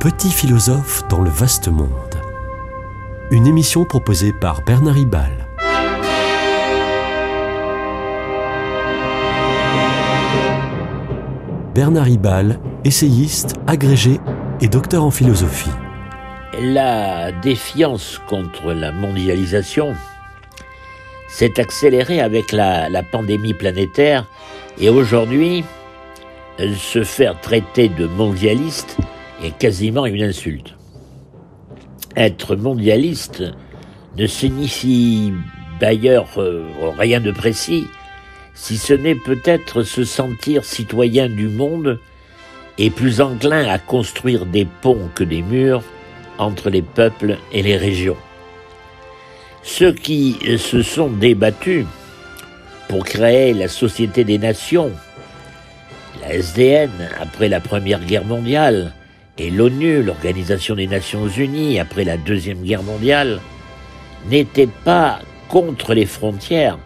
Petit philosophe dans le vaste monde. Une émission proposée par Bernard Ribal. Bernard Ribal, essayiste, agrégé et docteur en philosophie. La défiance contre la mondialisation s'est accélérée avec la, la pandémie planétaire et aujourd'hui, se faire traiter de mondialiste est quasiment une insulte. Être mondialiste ne signifie d'ailleurs euh, rien de précis, si ce n'est peut-être se sentir citoyen du monde et plus enclin à construire des ponts que des murs entre les peuples et les régions. Ceux qui se sont débattus pour créer la Société des Nations, la SDN après la Première Guerre mondiale, et l'ONU, l'Organisation des Nations Unies, après la Deuxième Guerre mondiale, n'étaient pas contre les frontières,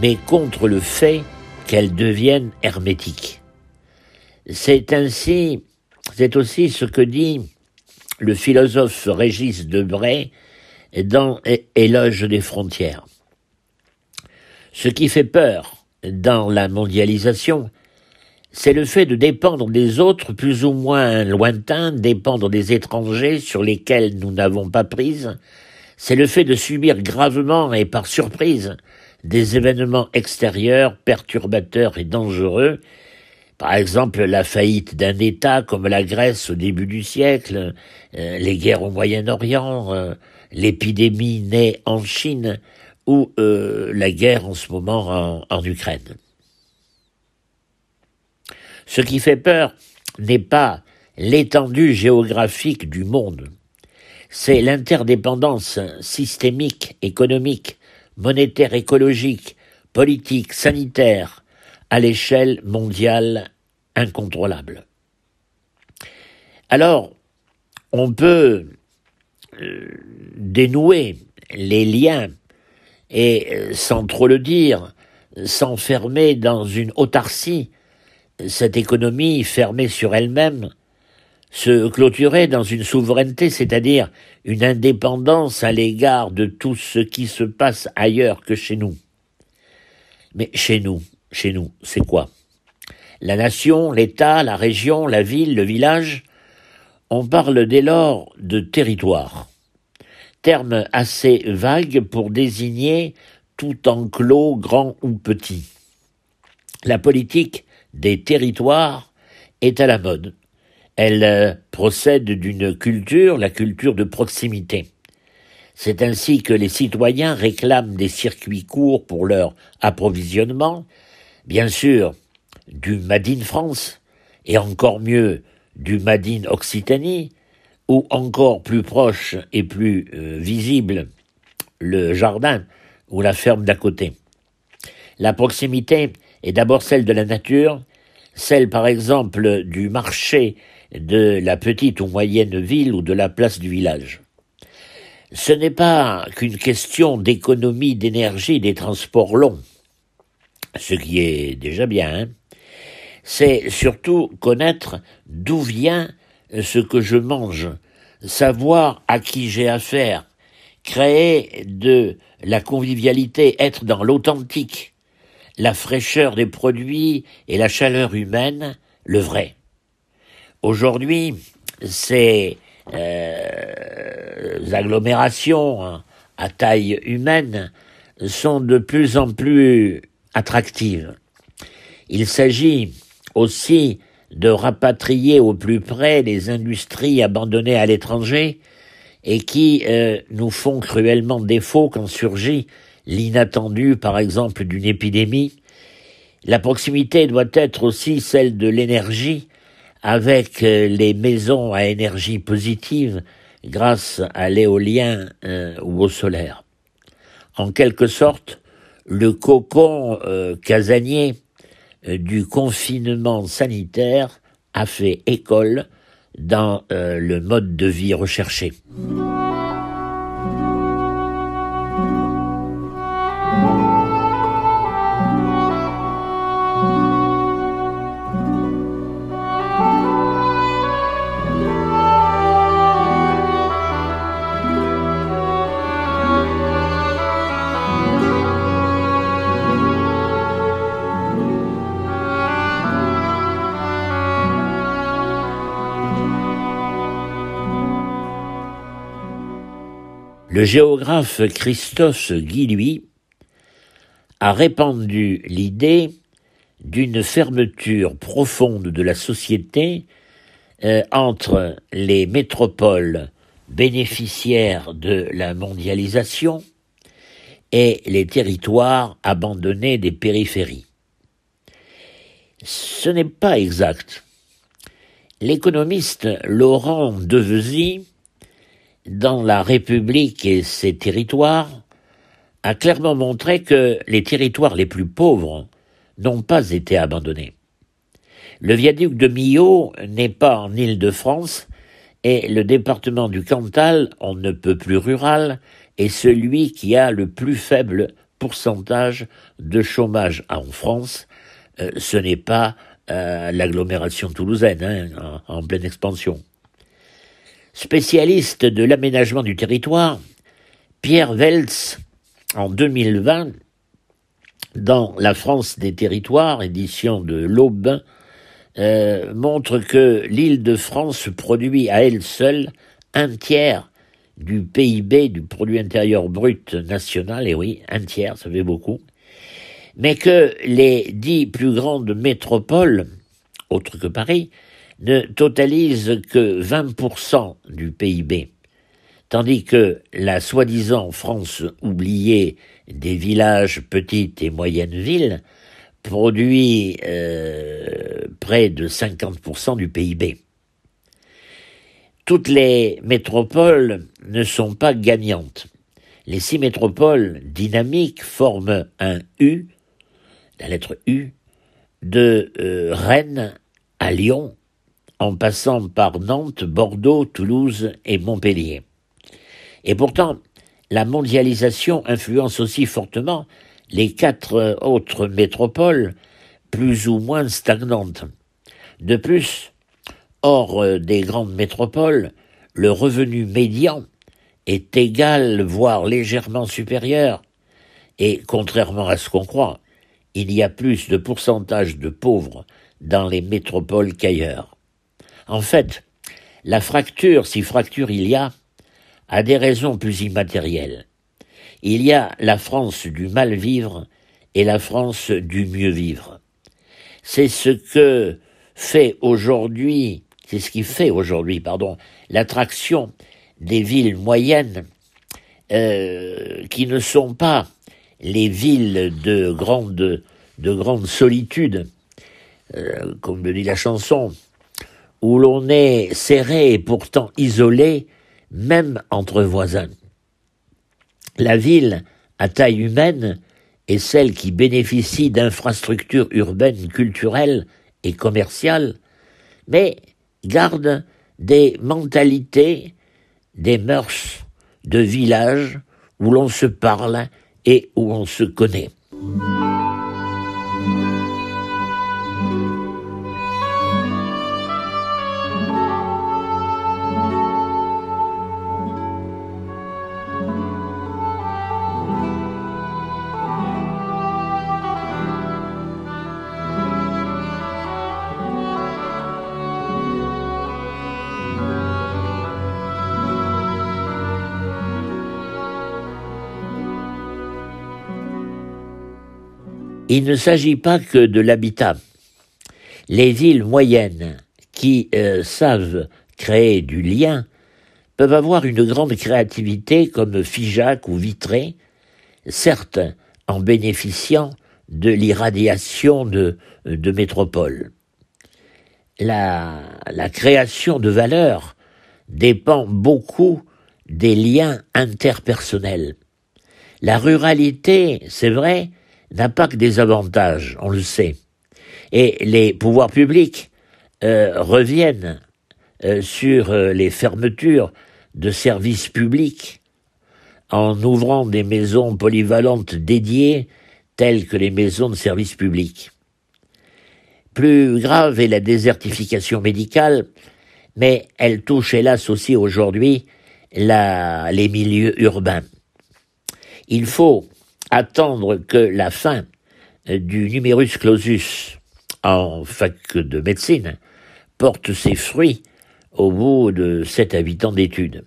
mais contre le fait qu'elles deviennent hermétiques. C'est ainsi, c'est aussi ce que dit le philosophe Régis Debray dans Éloge des frontières. Ce qui fait peur dans la mondialisation, c'est le fait de dépendre des autres plus ou moins lointains, dépendre des étrangers sur lesquels nous n'avons pas prise, c'est le fait de subir gravement et par surprise des événements extérieurs perturbateurs et dangereux, par exemple la faillite d'un État comme la Grèce au début du siècle, euh, les guerres au Moyen-Orient, euh, l'épidémie née en Chine ou euh, la guerre en ce moment en Ukraine. Ce qui fait peur n'est pas l'étendue géographique du monde, c'est l'interdépendance systémique, économique, monétaire, écologique, politique, sanitaire, à l'échelle mondiale incontrôlable. Alors, on peut euh, dénouer les liens et, euh, sans trop le dire, s'enfermer dans une autarcie cette économie fermée sur elle-même se clôturait dans une souveraineté, c'est-à-dire une indépendance à l'égard de tout ce qui se passe ailleurs que chez nous. Mais chez nous, chez nous, c'est quoi? La nation, l'État, la région, la ville, le village On parle dès lors de territoire, terme assez vague pour désigner tout enclos, grand ou petit. La politique des territoires est à la mode. Elle euh, procède d'une culture, la culture de proximité. C'est ainsi que les citoyens réclament des circuits courts pour leur approvisionnement, bien sûr du Made in France, et encore mieux du Made in Occitanie, ou encore plus proche et plus euh, visible le jardin ou la ferme d'à côté. La proximité est d'abord celle de la nature, celle par exemple du marché de la petite ou moyenne ville ou de la place du village. Ce n'est pas qu'une question d'économie d'énergie des transports longs, ce qui est déjà bien, hein. c'est surtout connaître d'où vient ce que je mange, savoir à qui j'ai affaire, créer de la convivialité, être dans l'authentique, la fraîcheur des produits et la chaleur humaine, le vrai. Aujourd'hui, ces euh, agglomérations hein, à taille humaine sont de plus en plus attractives. Il s'agit aussi de rapatrier au plus près les industries abandonnées à l'étranger et qui euh, nous font cruellement défaut quand surgit l'inattendu, par exemple, d'une épidémie. La proximité doit être aussi celle de l'énergie, avec euh, les maisons à énergie positive grâce à l'éolien euh, ou au solaire. En quelque sorte, le cocon euh, casanier du confinement sanitaire a fait école dans le mode de vie recherché. Le géographe Christophe Guilluy a répandu l'idée d'une fermeture profonde de la société euh, entre les métropoles bénéficiaires de la mondialisation et les territoires abandonnés des périphéries. Ce n'est pas exact. L'économiste Laurent Devesy, dans La République et ses territoires, a clairement montré que les territoires les plus pauvres n'ont pas été abandonnés. Le viaduc de Millau n'est pas en Île-de-France et le département du Cantal, on ne peut plus rural, est celui qui a le plus faible pourcentage de chômage en France. Euh, ce n'est pas euh, l'agglomération toulousaine, hein, en, en pleine expansion. Spécialiste de l'aménagement du territoire, Pierre Welz, en 2020, dans La France des territoires, édition de l'Aube, euh, montre que l'île de France produit à elle seule un tiers du PIB, du produit intérieur brut national, et oui, un tiers, ça fait beaucoup, mais que les dix plus grandes métropoles, autres que Paris, ne totalisent que 20% du PIB, tandis que la soi-disant France oubliée des villages, petites et moyennes villes, produit euh, près de 50% du PIB. Toutes les métropoles ne sont pas gagnantes. Les six métropoles dynamiques forment un U, la lettre U, de euh, Rennes à Lyon, en passant par Nantes, Bordeaux, Toulouse et Montpellier. Et pourtant, la mondialisation influence aussi fortement les quatre autres métropoles plus ou moins stagnantes. De plus, hors des grandes métropoles, le revenu médian est égal, voire légèrement supérieur, et contrairement à ce qu'on croit, il y a plus de pourcentage de pauvres dans les métropoles qu'ailleurs. En fait, la fracture, si fracture il y a, a des raisons plus immatérielles. Il y a la France du mal vivre et la France du mieux vivre. C'est ce que fait aujourd'hui, c'est ce qui fait aujourd'hui, pardon, l'attraction des villes moyennes euh, qui ne sont pas les villes de grande, de grande solitude, euh, comme le dit la chanson, où l'on est serré et pourtant isolé, même entre voisins. La ville à taille humaine est celle qui bénéficie d'infrastructures urbaines, culturelles et commerciales, mais garde des mentalités, des mœurs de village où l'on se parle et où on se connaît. Il ne s'agit pas que de l'habitat. Les villes moyennes qui euh, savent créer du lien peuvent avoir une grande créativité comme Figeac ou Vitré, certes en bénéficiant de l'irradiation de, de métropoles. La, la création de valeur dépend beaucoup des liens interpersonnels. La ruralité, c'est vrai, n'a pas que des avantages, on le sait. Et les pouvoirs publics euh, reviennent euh, sur euh, les fermetures de services publics en ouvrant des maisons polyvalentes dédiées telles que les maisons de services publics. Plus grave est la désertification médicale, mais elle touche hélas aussi aujourd'hui les milieux urbains. Il faut attendre que la fin du numerus clausus en fac de médecine porte ses fruits au bout de sept habitants d'études.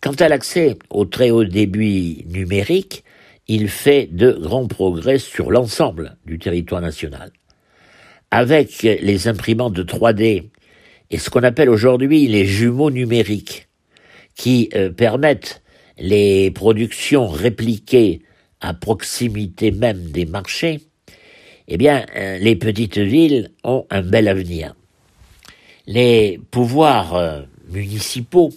Quant à l'accès au très haut débit numérique, il fait de grands progrès sur l'ensemble du territoire national. Avec les imprimantes de 3D et ce qu'on appelle aujourd'hui les jumeaux numériques, qui euh, permettent les productions répliquées à proximité même des marchés, eh bien, euh, les petites villes ont un bel avenir. Les pouvoirs euh, municipaux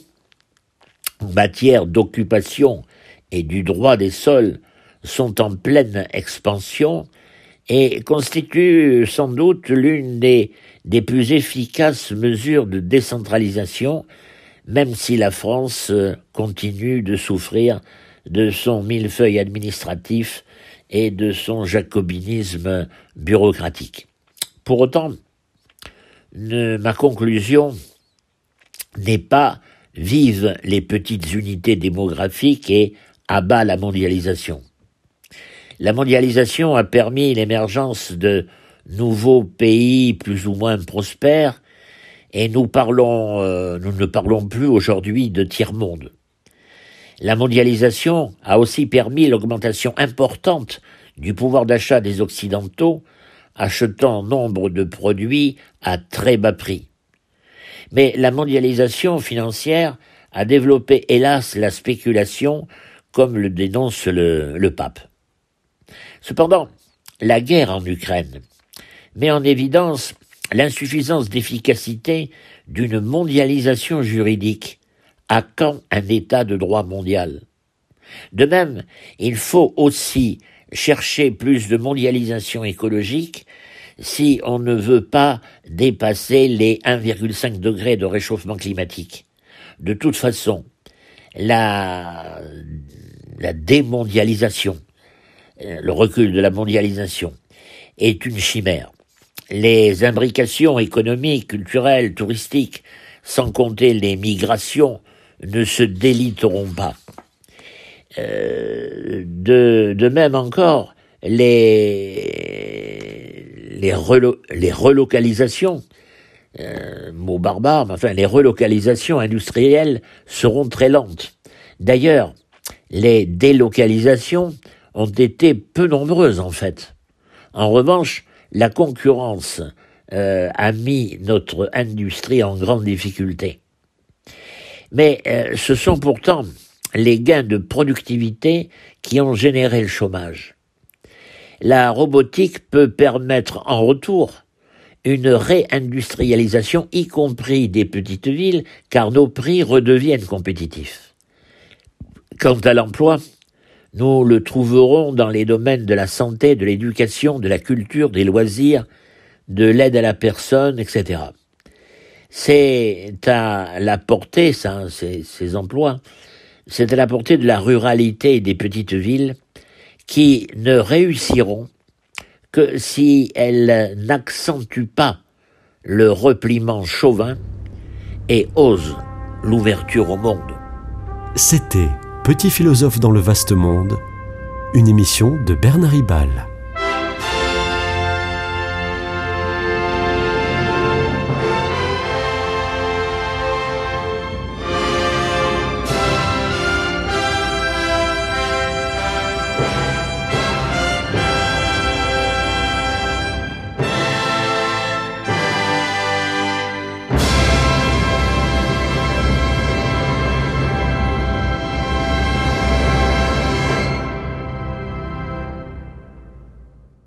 en matière d'occupation et du droit des sols sont en pleine expansion et constituent sans doute l'une des, des plus efficaces mesures de décentralisation, même si la France euh, continue de souffrir de son millefeuille administratif et de son jacobinisme bureaucratique. Pour autant, ma conclusion n'est pas vive les petites unités démographiques et abat la mondialisation. La mondialisation a permis l'émergence de nouveaux pays plus ou moins prospères et nous parlons, euh, nous ne parlons plus aujourd'hui de tiers-monde. La mondialisation a aussi permis l'augmentation importante du pouvoir d'achat des Occidentaux, achetant nombre de produits à très bas prix. Mais la mondialisation financière a développé hélas la spéculation, comme le dénonce le, pape. Cependant, la guerre en Ukraine met en évidence l'insuffisance d'efficacité d'une mondialisation juridique à quand un état de droit mondial? De même, il faut aussi chercher plus de mondialisation écologique si on ne veut pas dépasser les 1,5 degrés de réchauffement climatique. De toute façon, la, la démondialisation, le recul de la mondialisation, est une chimère. Les imbrications économiques, culturelles, touristiques, sans compter les migrations, ne se déliteront pas. Euh, de, même encore, les, les, les relocalisations, euh, mot barbare, mais enfin les relocalisations industrielles seront très lentes. D'ailleurs, les délocalisations ont été peu nombreuses en fait. En revanche, la concurrence euh, a mis notre industrie en grande difficulté. Mais euh, ce sont pourtant les gains de productivité qui ont généré le chômage. La robotique peut permettre en retour une réindustrialisation, y compris des petites villes, car nos prix redeviennent compétitifs. Quant à l'emploi, nous le trouverons dans les domaines de la santé, de l'éducation, de la culture, des loisirs, de l'aide à la personne, etc c'est à la portée, ça, ces, ces emplois, c'est à la portée de la ruralité et des petites villes qui ne réussiront que si elles n'accentuent pas le repliement chauvin et osent l'ouverture au monde. C'était Petit philosophe dans le vaste monde, une émission de Bernard Ribal.